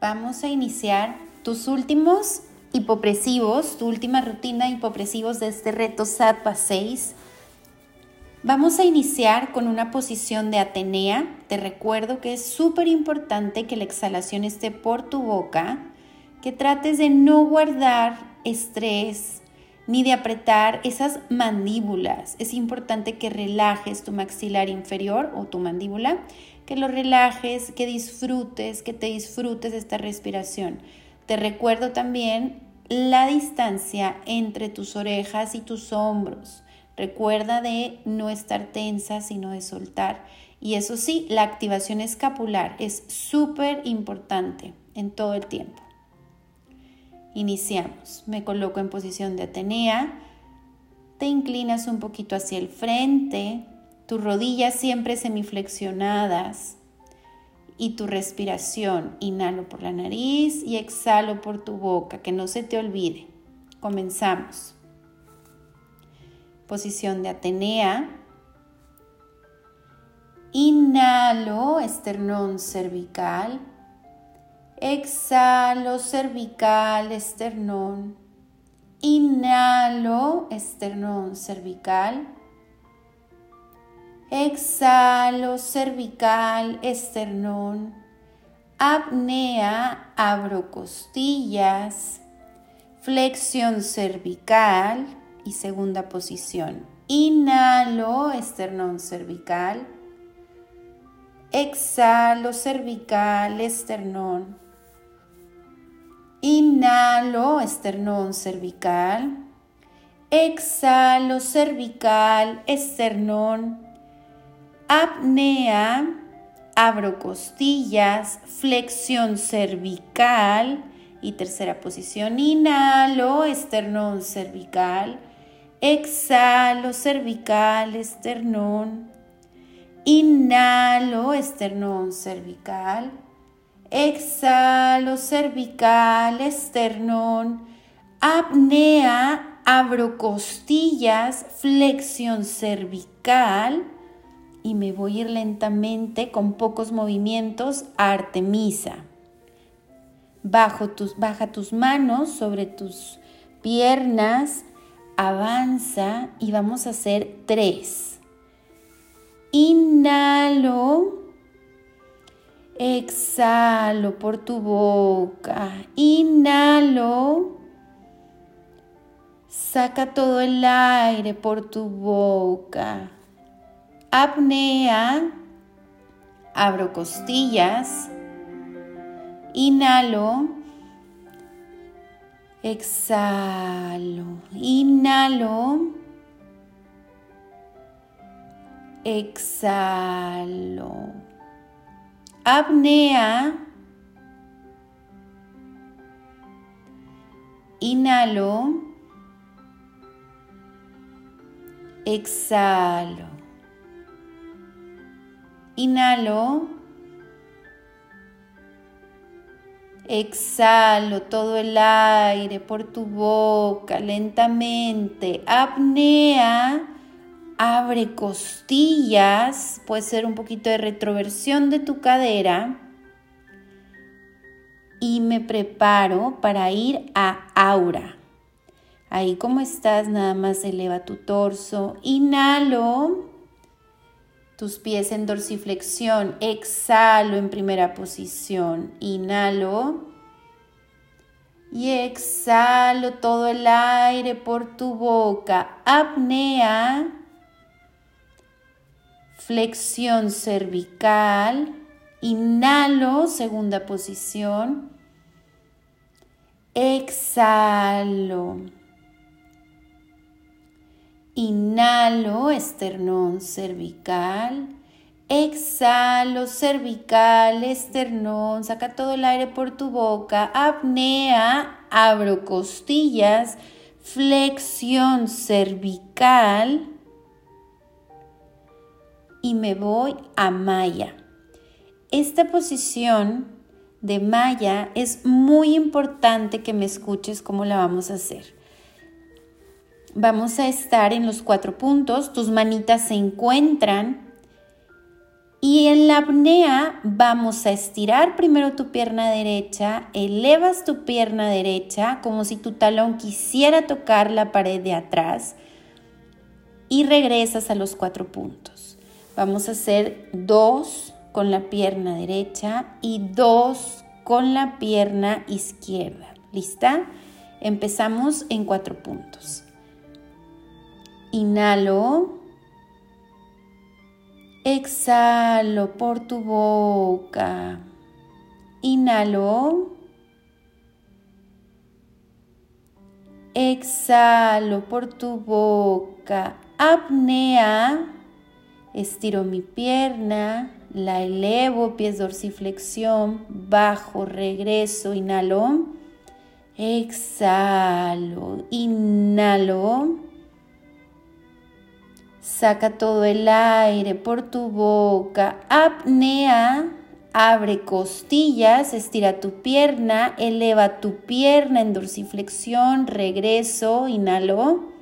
vamos a iniciar tus últimos hipopresivos, tu última rutina de hipopresivos de este reto SATPA 6. Vamos a iniciar con una posición de Atenea. Te recuerdo que es súper importante que la exhalación esté por tu boca, que trates de no guardar estrés ni de apretar esas mandíbulas. Es importante que relajes tu maxilar inferior o tu mandíbula, que lo relajes, que disfrutes, que te disfrutes esta respiración. Te recuerdo también la distancia entre tus orejas y tus hombros. Recuerda de no estar tensa, sino de soltar. Y eso sí, la activación escapular es súper importante en todo el tiempo. Iniciamos. Me coloco en posición de Atenea. Te inclinas un poquito hacia el frente. Tus rodillas siempre semiflexionadas y tu respiración. Inhalo por la nariz y exhalo por tu boca, que no se te olvide. Comenzamos. Posición de Atenea. Inhalo, esternón cervical. Exhalo, cervical, esternón. Inhalo, esternón cervical. Exhalo, cervical, esternón. Apnea, abro costillas. Flexión cervical y segunda posición. Inhalo, esternón cervical. Exhalo, cervical, esternón. Inhalo, esternón cervical. Exhalo, cervical, esternón apnea, abro costillas, flexión cervical y tercera posición, inhalo, esternón cervical, exhalo, cervical, esternón, inhalo, esternón cervical, exhalo, cervical, esternón, apnea, abro costillas, flexión cervical, y me voy a ir lentamente con pocos movimientos a Artemisa. Bajo tus, baja tus manos sobre tus piernas, avanza y vamos a hacer tres. Inhalo, exhalo por tu boca, inhalo, saca todo el aire por tu boca apnea, abro costillas, inhalo, exhalo, inhalo, exhalo, apnea, inhalo, exhalo. Inhalo. Exhalo todo el aire por tu boca lentamente. Apnea. Abre costillas. Puede ser un poquito de retroversión de tu cadera. Y me preparo para ir a aura. Ahí como estás, nada más eleva tu torso. Inhalo tus pies en dorsiflexión, exhalo en primera posición, inhalo y exhalo todo el aire por tu boca, apnea, flexión cervical, inhalo, segunda posición, exhalo. Inhalo, esternón cervical. Exhalo, cervical, esternón. Saca todo el aire por tu boca. Apnea, abro costillas. Flexión cervical. Y me voy a Maya. Esta posición de Maya es muy importante que me escuches cómo la vamos a hacer. Vamos a estar en los cuatro puntos, tus manitas se encuentran Y en la apnea vamos a estirar primero tu pierna derecha, elevas tu pierna derecha como si tu talón quisiera tocar la pared de atrás y regresas a los cuatro puntos. Vamos a hacer dos con la pierna derecha y dos con la pierna izquierda. ¿Lista? Empezamos en cuatro puntos. Inhalo. Exhalo por tu boca. Inhalo. Exhalo por tu boca. Apnea. Estiro mi pierna. La elevo, pies dorsiflexión. Bajo, regreso, inhalo. Exhalo. Inhalo. Saca todo el aire por tu boca. Apnea. Abre costillas, estira tu pierna, eleva tu pierna en dorsiflexión, regreso, inhalo.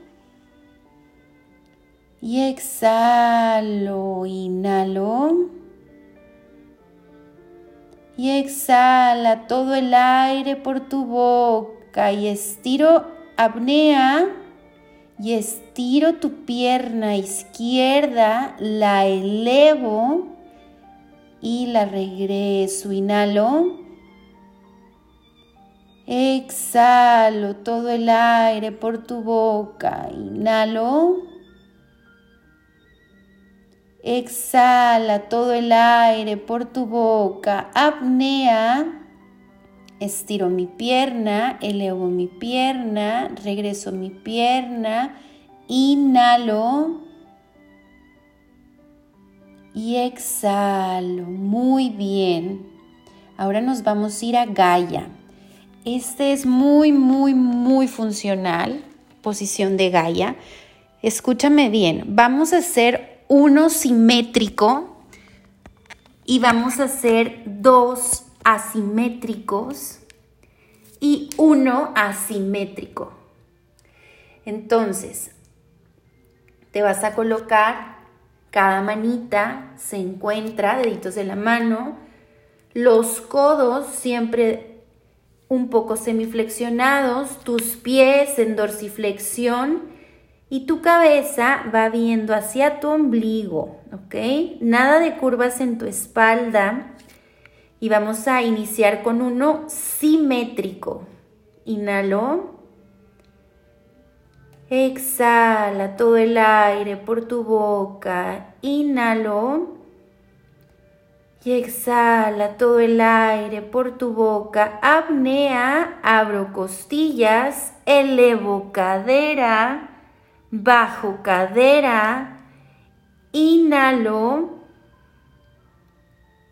Y exhalo, inhalo. Y exhala todo el aire por tu boca y estiro apnea y estiro tu pierna izquierda, la elevo y la regreso. Inhalo. Exhalo todo el aire por tu boca. Inhalo. Exhala todo el aire por tu boca. Apnea. Estiro mi pierna, elevo mi pierna, regreso mi pierna, inhalo y exhalo. Muy bien. Ahora nos vamos a ir a Gaia. Este es muy, muy, muy funcional, posición de Gaia. Escúchame bien, vamos a hacer uno simétrico y vamos a hacer dos asimétricos y uno asimétrico. Entonces, te vas a colocar cada manita, se encuentra, deditos de la mano, los codos siempre un poco semiflexionados, tus pies en dorsiflexión y tu cabeza va viendo hacia tu ombligo, ¿ok? Nada de curvas en tu espalda y vamos a iniciar con uno simétrico. Inhalo. Exhala todo el aire por tu boca. Inhalo. Y exhala todo el aire por tu boca. Apnea, abro costillas, elevo cadera, bajo cadera. Inhalo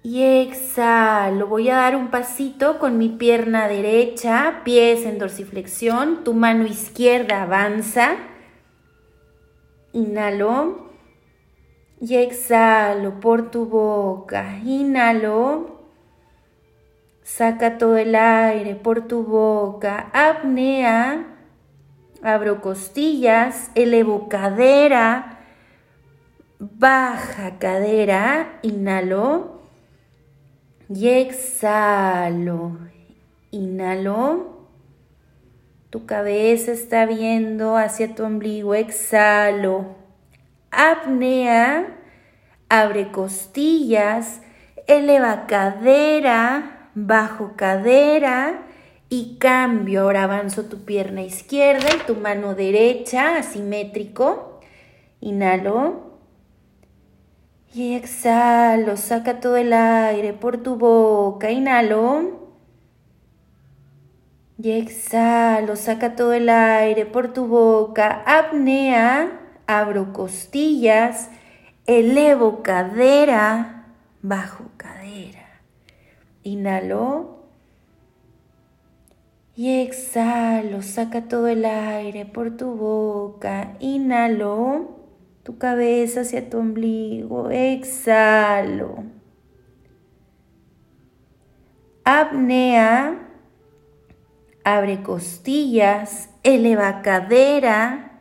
y exhalo. Voy a dar un pasito con mi pierna derecha, pies en dorsiflexión. Tu mano izquierda avanza. Inhalo. Y exhalo por tu boca. Inhalo. Saca todo el aire por tu boca. Apnea. Abro costillas. Elevo cadera. Baja cadera. Inhalo y exhalo. Inhalo. Tu cabeza está viendo hacia tu ombligo. Exhalo. Apnea. Abre costillas. Eleva cadera. Bajo cadera. Y cambio. Ahora avanzo tu pierna izquierda y tu mano derecha. Asimétrico. Inhalo. Y exhalo, saca todo el aire por tu boca, inhalo. Y exhalo, saca todo el aire por tu boca, apnea, abro costillas, elevo cadera, bajo cadera. Inhalo. Y exhalo, saca todo el aire por tu boca, inhalo tu cabeza hacia tu ombligo. Exhalo. Apnea. Abre costillas. Eleva cadera.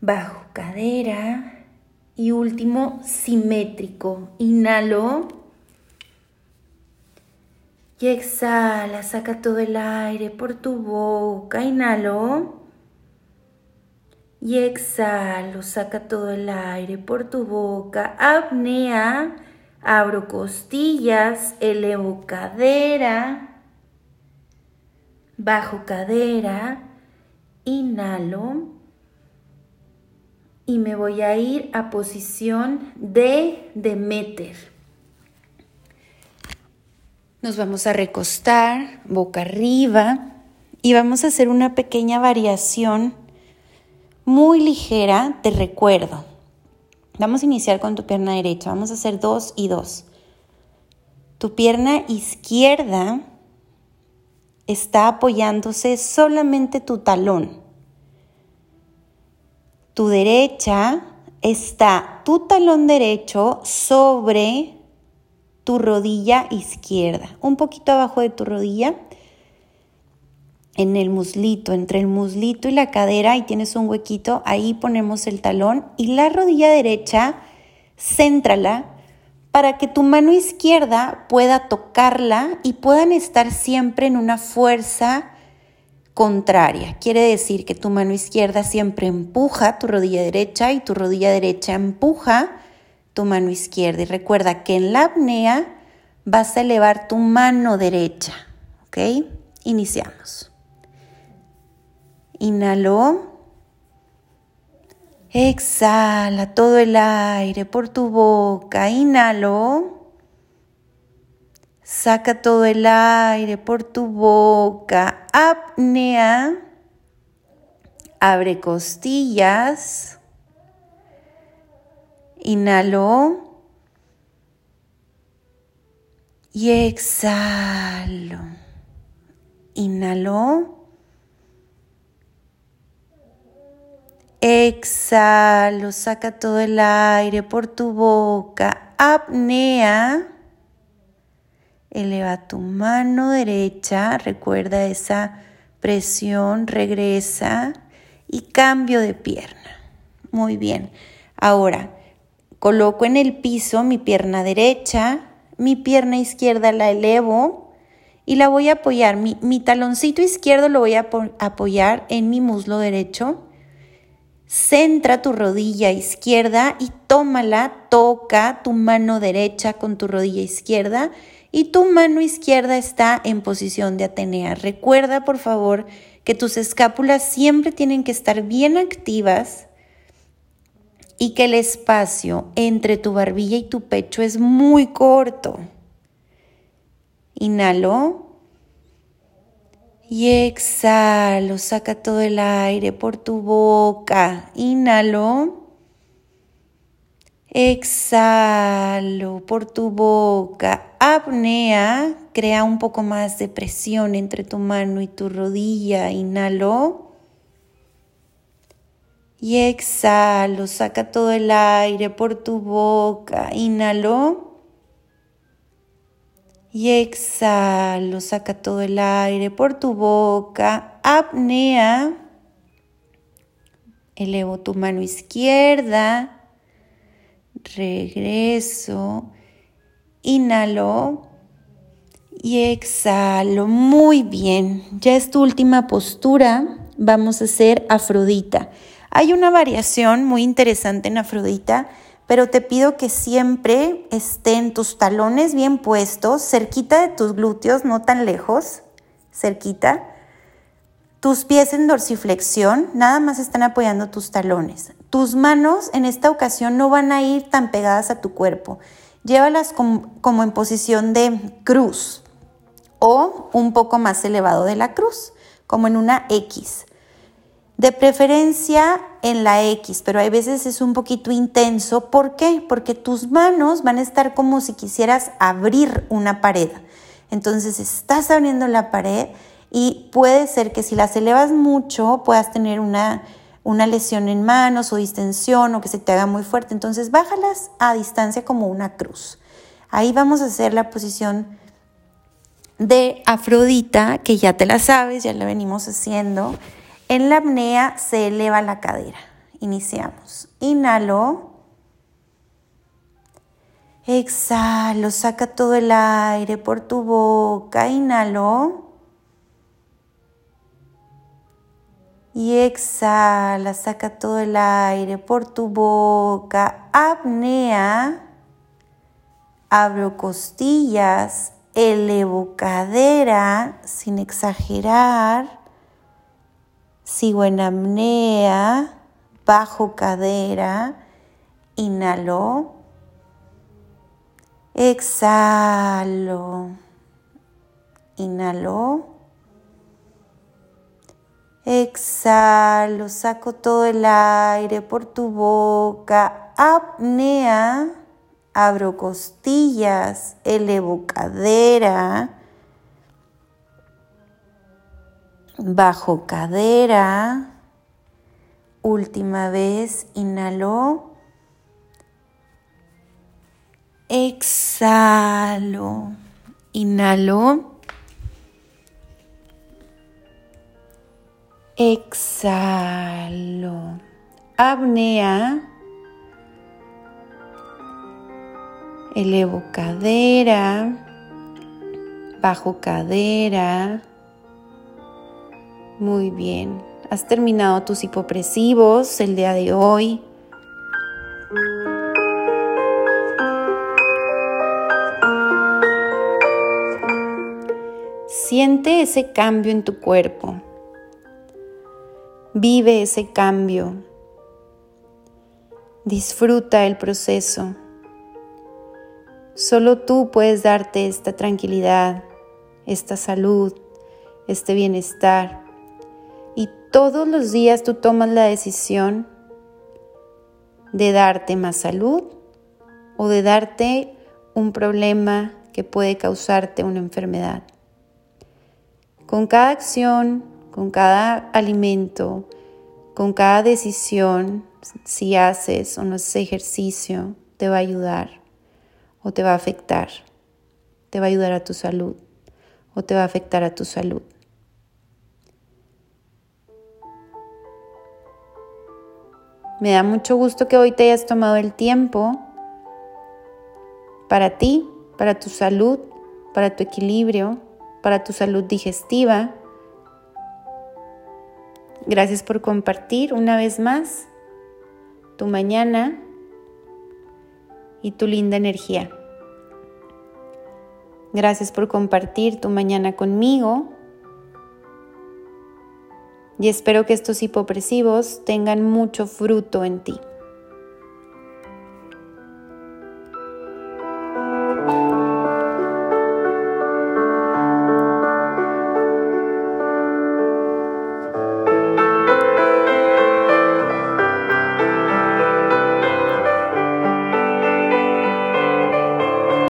Bajo cadera. Y último, simétrico. Inhalo. Y exhala, saca todo el aire por tu boca. Inhalo. Y exhalo, saca todo el aire por tu boca. Apnea. Abro costillas, elevo cadera, bajo cadera, inhalo y me voy a ir a posición de Demeter. Nos vamos a recostar boca arriba y vamos a hacer una pequeña variación muy ligera de recuerdo. Vamos a iniciar con tu pierna derecha. Vamos a hacer dos y dos. Tu pierna izquierda está apoyándose solamente tu talón. Tu derecha está tu talón derecho sobre tu rodilla izquierda, un poquito abajo de tu rodilla, en el muslito, entre el muslito y la cadera, y tienes un huequito, ahí ponemos el talón y la rodilla derecha, céntrala para que tu mano izquierda pueda tocarla y puedan estar siempre en una fuerza contraria. Quiere decir que tu mano izquierda siempre empuja tu rodilla derecha y tu rodilla derecha empuja tu mano izquierda. Y recuerda que en la apnea vas a elevar tu mano derecha. ¿Ok? Iniciamos. Inhalo. Exhala todo el aire por tu boca. Inhalo. Saca todo el aire por tu boca. Apnea. Abre costillas. Inhalo. Y exhalo. Inhalo. Exhalo. Saca todo el aire por tu boca. Apnea. Eleva tu mano derecha, recuerda esa presión, regresa y cambio de pierna. Muy bien. Ahora, coloco en el piso mi pierna derecha, mi pierna izquierda la elevo y la voy a apoyar. Mi, mi taloncito izquierdo lo voy a apoyar en mi muslo derecho. Centra tu rodilla izquierda y tómala, toca tu mano derecha con tu rodilla izquierda y tu mano izquierda está en posición de Atenea. Recuerda, por favor, que tus escápulas siempre tienen que estar bien activas y que el espacio entre tu barbilla y tu pecho es muy corto. Inhalo y exhalo, saca todo el aire por tu boca. Inhalo. Exhalo por tu boca. Apnea. Crea un poco más de presión entre tu mano y tu rodilla. Inhalo. Y exhalo. Saca todo el aire por tu boca. Inhalo. Y exhalo. Saca todo el aire por tu boca. Apnea. Elevo tu mano izquierda regreso, inhalo y exhalo. Muy bien, ya es tu última postura. Vamos a hacer Afrodita. Hay una variación muy interesante en Afrodita, pero te pido que siempre estén tus talones bien puestos, cerquita de tus glúteos, no tan lejos, cerquita. Tus pies en dorsiflexión, nada más están apoyando tus talones. Tus manos en esta ocasión no van a ir tan pegadas a tu cuerpo. Llévalas como, en posición de cruz o un poco más elevado de la cruz, como en una X. De preferencia en la X, pero hay veces es un poquito intenso. ¿Por qué? Porque tus manos van a estar como si quisieras abrir una pared. Entonces estás abriendo la pared y puede ser que si las elevas mucho puedas tener una, una lesión en manos o distensión o que se te haga muy fuerte. Entonces bájalas a distancia como una cruz. Ahí vamos a hacer la posición de Afrodita, que ya te la sabes, ya la venimos haciendo. En la apnea se eleva la cadera. Iniciamos. Inhalo. Exhalo, saca todo el aire por tu boca, inhalo. Y exhala, saca todo el aire por tu boca, apnea. Abro costillas, elevo cadera sin exagerar. Sigo en apnea, bajo cadera, inhalo. Exhalo. Inhalo. Exhalo, saco todo el aire por tu boca. Apnea. Abro costillas, elevo cadera. Bajo cadera. Última vez, inhalo. Exhalo. Inhalo. Exhalo. Apnea. Elevo cadera. Bajo cadera. Muy bien. Has terminado tus hipopresivos el día de hoy. Siente ese cambio en tu cuerpo. Vive ese cambio. Disfruta el proceso. Solo tú puedes darte esta tranquilidad, esta salud, este bienestar. Todos los días tú tomas la decisión de darte más salud o de darte un problema que puede causarte una enfermedad. Con cada acción, con cada alimento, con cada decisión, si haces o no haces ejercicio, te va a ayudar o te va a afectar. Te va a ayudar a tu salud o te va a afectar a tu salud. Me da mucho gusto que hoy te hayas tomado el tiempo para ti, para tu salud, para tu equilibrio, para tu salud digestiva. Gracias por compartir una vez más tu mañana y tu linda energía. Gracias por compartir tu mañana conmigo y espero que estos hipopresivos tengan mucho fruto en ti.